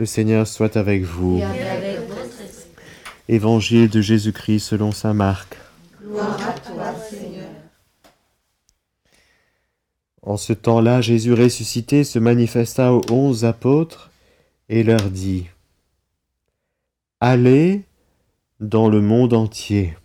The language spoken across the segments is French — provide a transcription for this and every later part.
Le Seigneur soit avec vous. et avec votre esprit. Évangile de Jésus-Christ selon saint Marc. Gloire à toi, Seigneur. En ce temps-là, Jésus ressuscité se manifesta aux onze apôtres et leur dit, Allez dans le monde entier,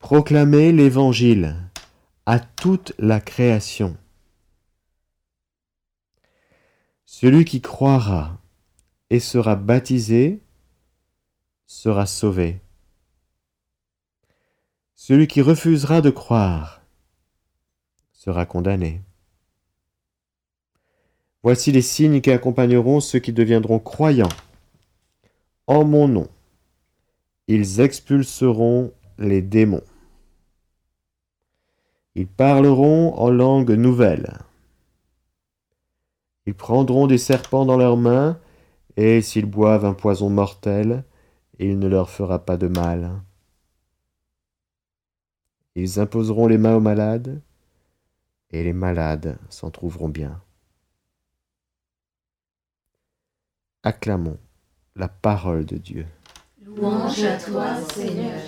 proclamez l'Évangile à toute la création. Celui qui croira et sera baptisé sera sauvé. Celui qui refusera de croire sera condamné. Voici les signes qui accompagneront ceux qui deviendront croyants. En mon nom, ils expulseront les démons. Ils parleront en langue nouvelle. Ils prendront des serpents dans leurs mains, et s'ils boivent un poison mortel, il ne leur fera pas de mal. Ils imposeront les mains aux malades, et les malades s'en trouveront bien. Acclamons la parole de Dieu. Louange à toi, Seigneur.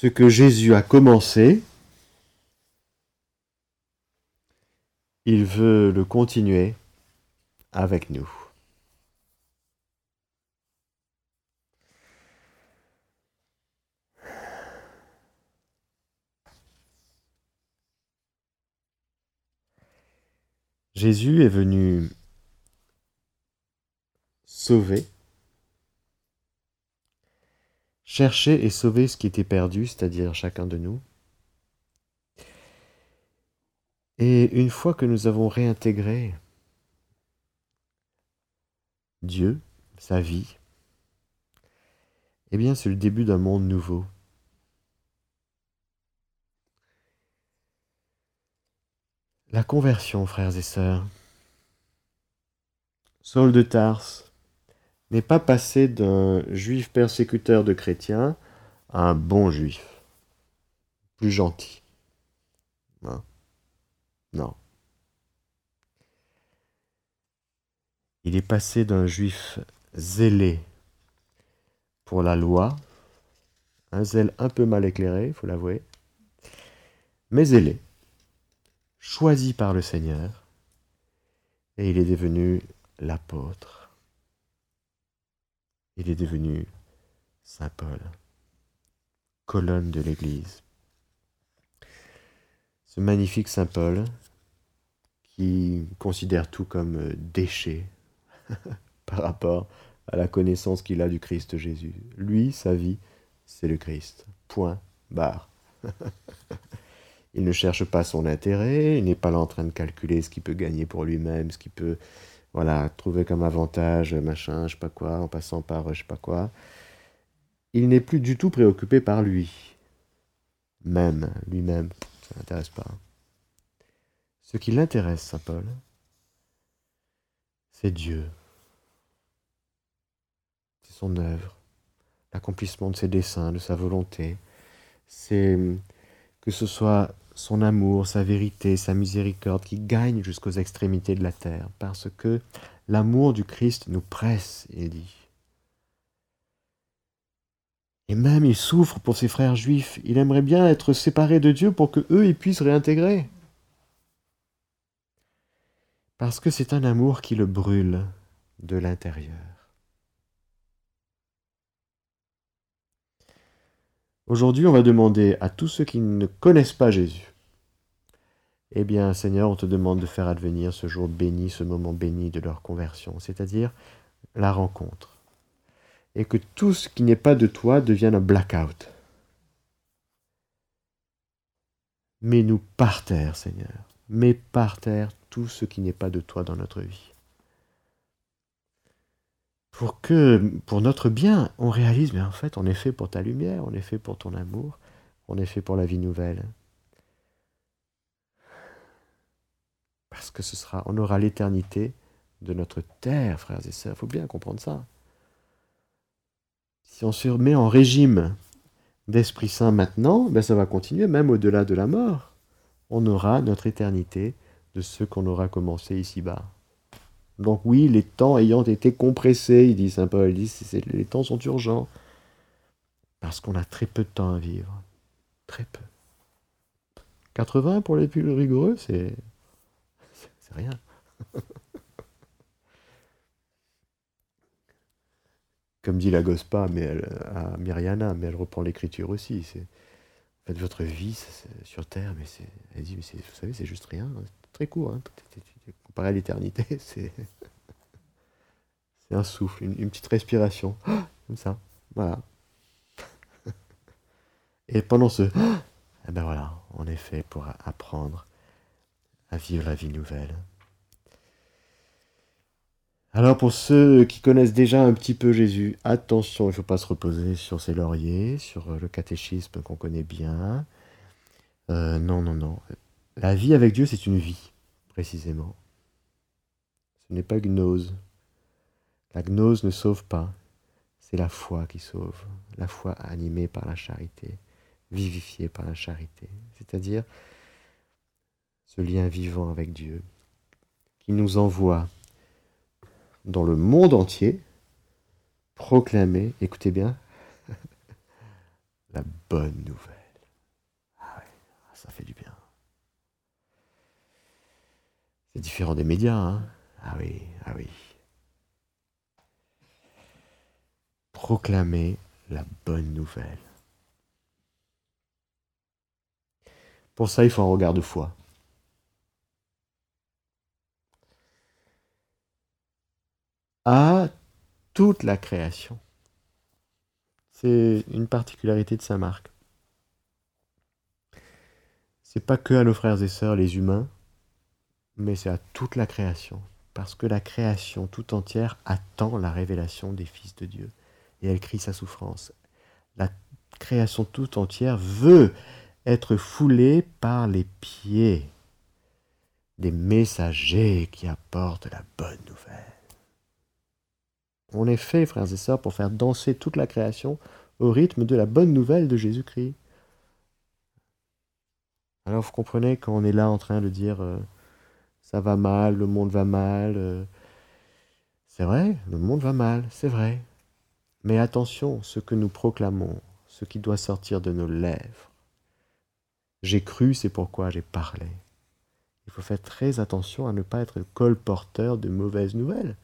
Ce que Jésus a commencé, il veut le continuer avec nous. Jésus est venu sauver, chercher et sauver ce qui était perdu, c'est-à-dire chacun de nous. Et une fois que nous avons réintégré Dieu, sa vie, eh bien c'est le début d'un monde nouveau. La conversion, frères et sœurs. Saul de Tarse n'est pas passé d'un juif persécuteur de chrétiens à un bon juif, plus gentil. Non. non. Il est passé d'un juif zélé pour la loi, un zèle un peu mal éclairé, il faut l'avouer, mais zélé, choisi par le Seigneur, et il est devenu l'apôtre. Il est devenu Saint Paul, colonne de l'Église. Ce magnifique Saint Paul qui considère tout comme déchet par rapport à la connaissance qu'il a du Christ Jésus. Lui, sa vie, c'est le Christ. Point, barre. il ne cherche pas son intérêt, il n'est pas là en train de calculer ce qu'il peut gagner pour lui-même, ce qu'il peut voilà, trouver comme avantage, machin, je sais pas quoi, en passant par je sais pas quoi. Il n'est plus du tout préoccupé par lui. Même, lui-même, ça l'intéresse pas. Ce qui l'intéresse, Saint Paul, c'est Dieu. C'est son œuvre, l'accomplissement de ses desseins, de sa volonté. C'est que ce soit son amour, sa vérité, sa miséricorde qui gagne jusqu'aux extrémités de la terre, parce que l'amour du Christ nous presse, il dit. Et même il souffre pour ses frères juifs. Il aimerait bien être séparé de Dieu pour que eux puissent réintégrer. Parce que c'est un amour qui le brûle de l'intérieur. Aujourd'hui, on va demander à tous ceux qui ne connaissent pas Jésus, eh bien, Seigneur, on te demande de faire advenir ce jour béni, ce moment béni de leur conversion, c'est-à-dire la rencontre. Et que tout ce qui n'est pas de toi devienne un blackout. Mets-nous par terre, Seigneur. Mets par terre tout ce qui n'est pas de toi dans notre vie. Pour que, pour notre bien, on réalise, mais en fait, on est fait pour ta lumière, on est fait pour ton amour, on est fait pour la vie nouvelle. Parce que ce sera, on aura l'éternité de notre terre, frères et sœurs. Il faut bien comprendre ça. si on se met en régime d'Esprit Saint maintenant, ben ça va continuer, même au-delà de la mort. On aura notre éternité de ce qu'on aura commencé ici-bas. Donc oui, les temps ayant été compressés, il dit Saint Paul, il dit, les temps sont urgents, parce qu'on a très peu de temps à vivre. Très peu. 80 pour les plus rigoureux, c'est, c'est rien. Comme dit la Gospa mais à Myriana, mais elle reprend l'écriture aussi. C'est, faites votre vie sur Terre, mais c'est, elle dit, vous savez, c'est juste rien, très court. Hein. Comparé à l'éternité, c'est, c'est un souffle, une, petite respiration, comme ça. Voilà. Et pendant ce, eh ben voilà, on est fait pour apprendre à vivre la vie nouvelle. Alors pour ceux qui connaissent déjà un petit peu Jésus, attention, il ne faut pas se reposer sur ses lauriers, sur le catéchisme qu'on connaît bien. Euh, non, non, non. La vie avec Dieu, c'est une vie, précisément. Ce n'est pas gnose. La gnose ne sauve pas. C'est la foi qui sauve. La foi animée par la charité, vivifiée par la charité. C'est-à-dire ce lien vivant avec Dieu qui nous envoie dans le monde entier proclamer, écoutez bien, la bonne nouvelle. Ah ouais, ça fait du bien. C'est différent des médias, hein Ah oui, ah oui. Proclamer la bonne nouvelle. Pour ça, il faut un regard de foi. À toute la création. C'est une particularité de Saint Marc. C'est pas que à nos frères et sœurs les humains, mais c'est à toute la création, parce que la création tout entière attend la révélation des fils de Dieu, et elle crie sa souffrance. La création tout entière veut être foulée par les pieds des messagers qui apportent la bonne nouvelle. On est fait, frères et sœurs, pour faire danser toute la création au rythme de la bonne nouvelle de Jésus-Christ. Alors vous comprenez quand on est là en train de dire euh, ça va mal, le monde va mal. Euh, c'est vrai, le monde va mal, c'est vrai. Mais attention, ce que nous proclamons, ce qui doit sortir de nos lèvres. J'ai cru, c'est pourquoi j'ai parlé. Il faut faire très attention à ne pas être colporteur de mauvaises nouvelles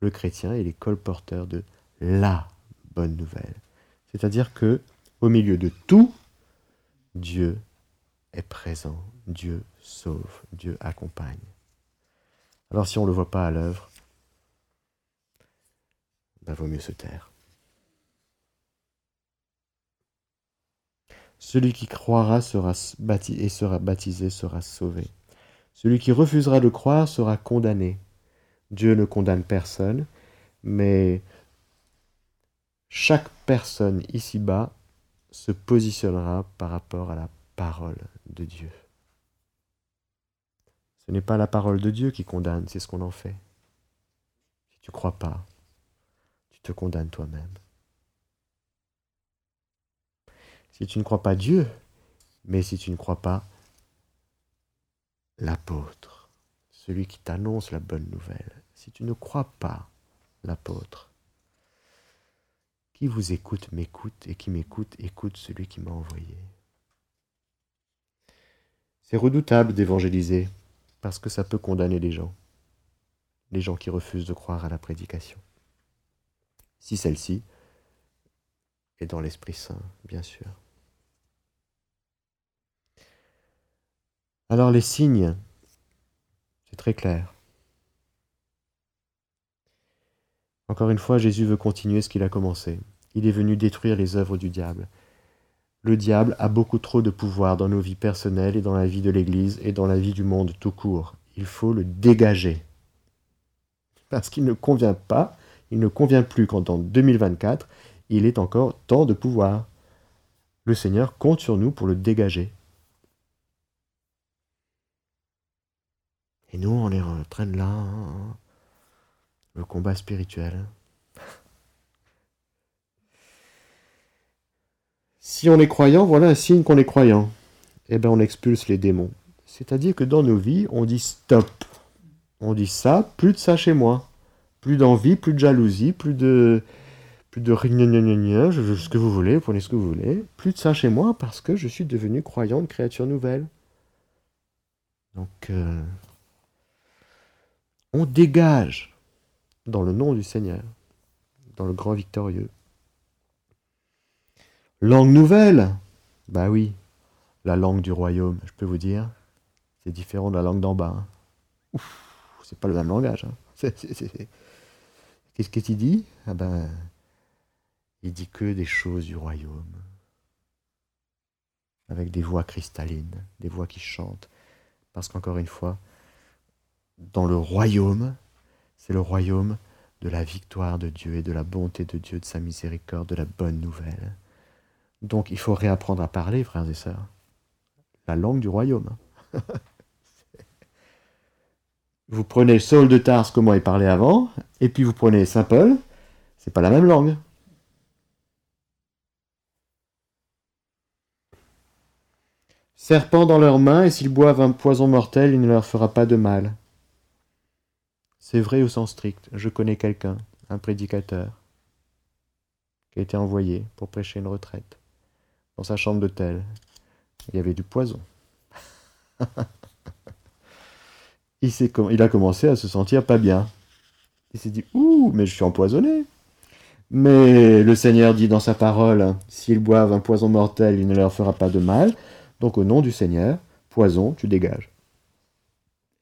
le chrétien est les colporteur de la bonne nouvelle. C'est-à-dire que au milieu de tout, Dieu est présent, Dieu sauve, Dieu accompagne. Alors si on ne le voit pas à l'œuvre, il ben, vaut mieux se taire. Celui qui croira sera et sera baptisé sera sauvé. Celui qui refusera de croire sera condamné. Dieu ne condamne personne, mais chaque personne ici-bas se positionnera par rapport à la parole de Dieu. Ce n'est pas la parole de Dieu qui condamne, c'est ce qu'on en fait. Si tu ne crois pas, tu te condamnes toi-même. Si tu ne crois pas Dieu, mais si tu ne crois pas l'apôtre, celui qui t'annonce la bonne nouvelle, si tu ne crois pas l'apôtre, qui vous écoute m'écoute et qui m'écoute écoute celui qui m'a envoyé. C'est redoutable d'évangéliser parce que ça peut condamner les gens, les gens qui refusent de croire à la prédication. Si celle-ci est dans l'Esprit Saint, bien sûr. Alors les signes très clair. Encore une fois, Jésus veut continuer ce qu'il a commencé. Il est venu détruire les œuvres du diable. Le diable a beaucoup trop de pouvoir dans nos vies personnelles et dans la vie de l'Église et dans la vie du monde tout court. Il faut le dégager. Parce qu'il ne convient pas, il ne convient plus quand en 2024, il est encore temps de pouvoir. Le Seigneur compte sur nous pour le dégager. Et nous, on est en train de là, hein, le combat spirituel. Si on est croyant, voilà un signe qu'on est croyant. Eh bien, on expulse les démons. C'est-à-dire que dans nos vies, on dit stop. On dit ça, plus de ça chez moi. Plus d'envie, plus de jalousie, plus de. Plus de ce que vous voulez, prenez ce que vous voulez. Plus de ça chez moi parce que je suis devenu croyant de créature nouvelle. Donc, euh, on dégage dans le nom du Seigneur, dans le grand victorieux. Langue nouvelle? Bah oui, la langue du royaume, je peux vous dire, c'est différent de la langue d'en bas. Hein. Ouf, c'est pas le même langage. Hein. Qu'est-ce qu'il dit? Ah ben, il dit que des choses du royaume, avec des voix cristallines, des voix qui chantent. Parce qu'encore une fois, dans le royaume, c'est le royaume de la victoire de Dieu et de la bonté de Dieu, de sa miséricorde, de la bonne nouvelle. Donc il faut réapprendre à parler, frères et sœurs, la langue du royaume. vous prenez Saul de Tarse, comment il parlait avant, et puis vous prenez Saint Paul, c'est pas la même langue. Serpent dans leurs mains, et s'ils boivent un poison mortel, il ne leur fera pas de mal. C'est vrai au sens strict. Je connais quelqu'un, un prédicateur, qui a été envoyé pour prêcher une retraite. Dans sa chambre d'hôtel, il y avait du poison. il, a commencé à se sentir pas bien. Il s'est dit Ouh, mais je suis empoisonné. Mais le Seigneur dit dans sa parole S'ils boivent un poison mortel, il ne leur fera pas de mal. Donc au nom du Seigneur, poison, tu dégages.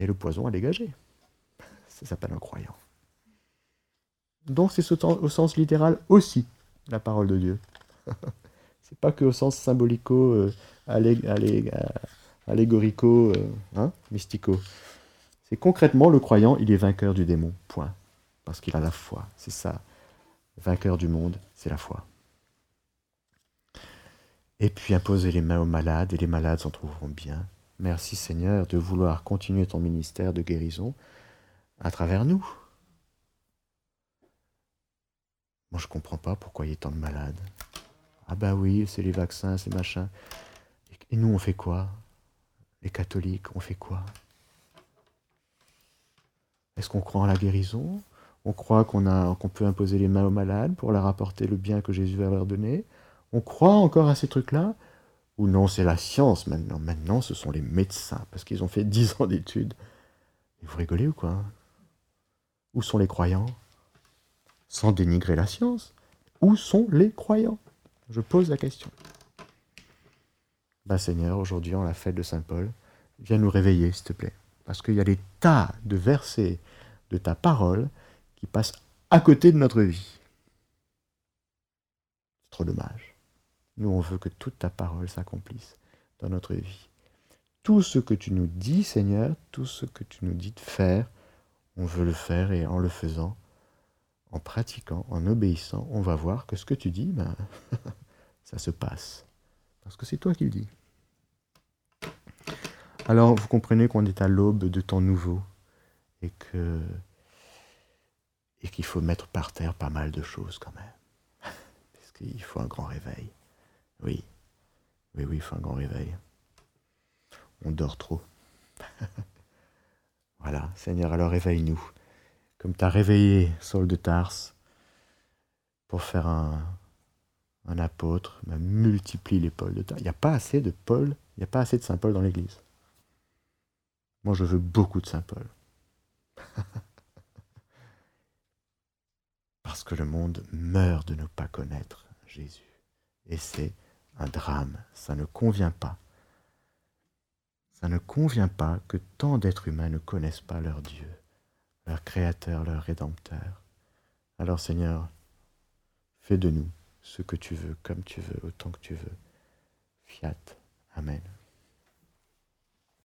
Et le poison a dégagé. Ça s'appelle un croyant. Donc c'est au sens littéral aussi la parole de Dieu. c'est pas que au sens symbolico, euh, allégorico, euh, hein, mystico. C'est concrètement le croyant, il est vainqueur du démon. Point. Parce qu'il a la foi. C'est ça. Vainqueur du monde, c'est la foi. Et puis imposer les mains aux malades, et les malades s'en trouveront bien. Merci Seigneur de vouloir continuer ton ministère de guérison à travers nous. Moi je comprends pas pourquoi il y a tant de malades. Ah ben oui, c'est les vaccins, c'est machin. Et nous on fait quoi? Les catholiques, on fait quoi? Est-ce qu'on croit en la guérison? On croit qu'on peut imposer les mains aux malades pour leur apporter le bien que Jésus va leur donner on croit encore à ces trucs-là? Ou non, c'est la science maintenant. Maintenant, ce sont les médecins, parce qu'ils ont fait dix ans d'études. Vous rigolez ou quoi? Où sont les croyants? Sans dénigrer la science. Où sont les croyants? Je pose la question. Ben Seigneur, aujourd'hui, en la fête de Saint Paul, viens nous réveiller, s'il te plaît. Parce qu'il y a des tas de versets de ta parole qui passent à côté de notre vie. C'est trop dommage. Nous, on veut que toute ta parole s'accomplisse dans notre vie. Tout ce que tu nous dis, Seigneur, tout ce que tu nous dis de faire, on veut le faire et en le faisant, en pratiquant, en obéissant, on va voir que ce que tu dis, ben, ça se passe. Parce que c'est toi qui le dis. Alors, vous comprenez qu'on est à l'aube de temps nouveau et que et qu'il faut mettre par terre pas mal de choses quand même. Parce qu'il faut un grand réveil. Oui, oui, oui, il faut un grand réveil. On dort trop. voilà, Seigneur, alors réveille-nous. Comme tu as réveillé Saul de Tarse pour faire un, apôtre, multiplie les Paul de Tarse. Il n'y a pas assez de Paul, il n'y a pas assez de Saint Paul dans l'Église. Moi, je veux beaucoup de Saint Paul. Parce que le monde meurt de ne pas connaître Jésus. Et c'est un drame, ça ne convient pas. Ça ne convient pas que tant d'êtres humains ne connaissent pas leur Dieu, leur Créateur, leur Rédempteur. Alors Seigneur, fais de nous ce que tu veux, comme tu veux, autant que tu veux. Fiat. Amen.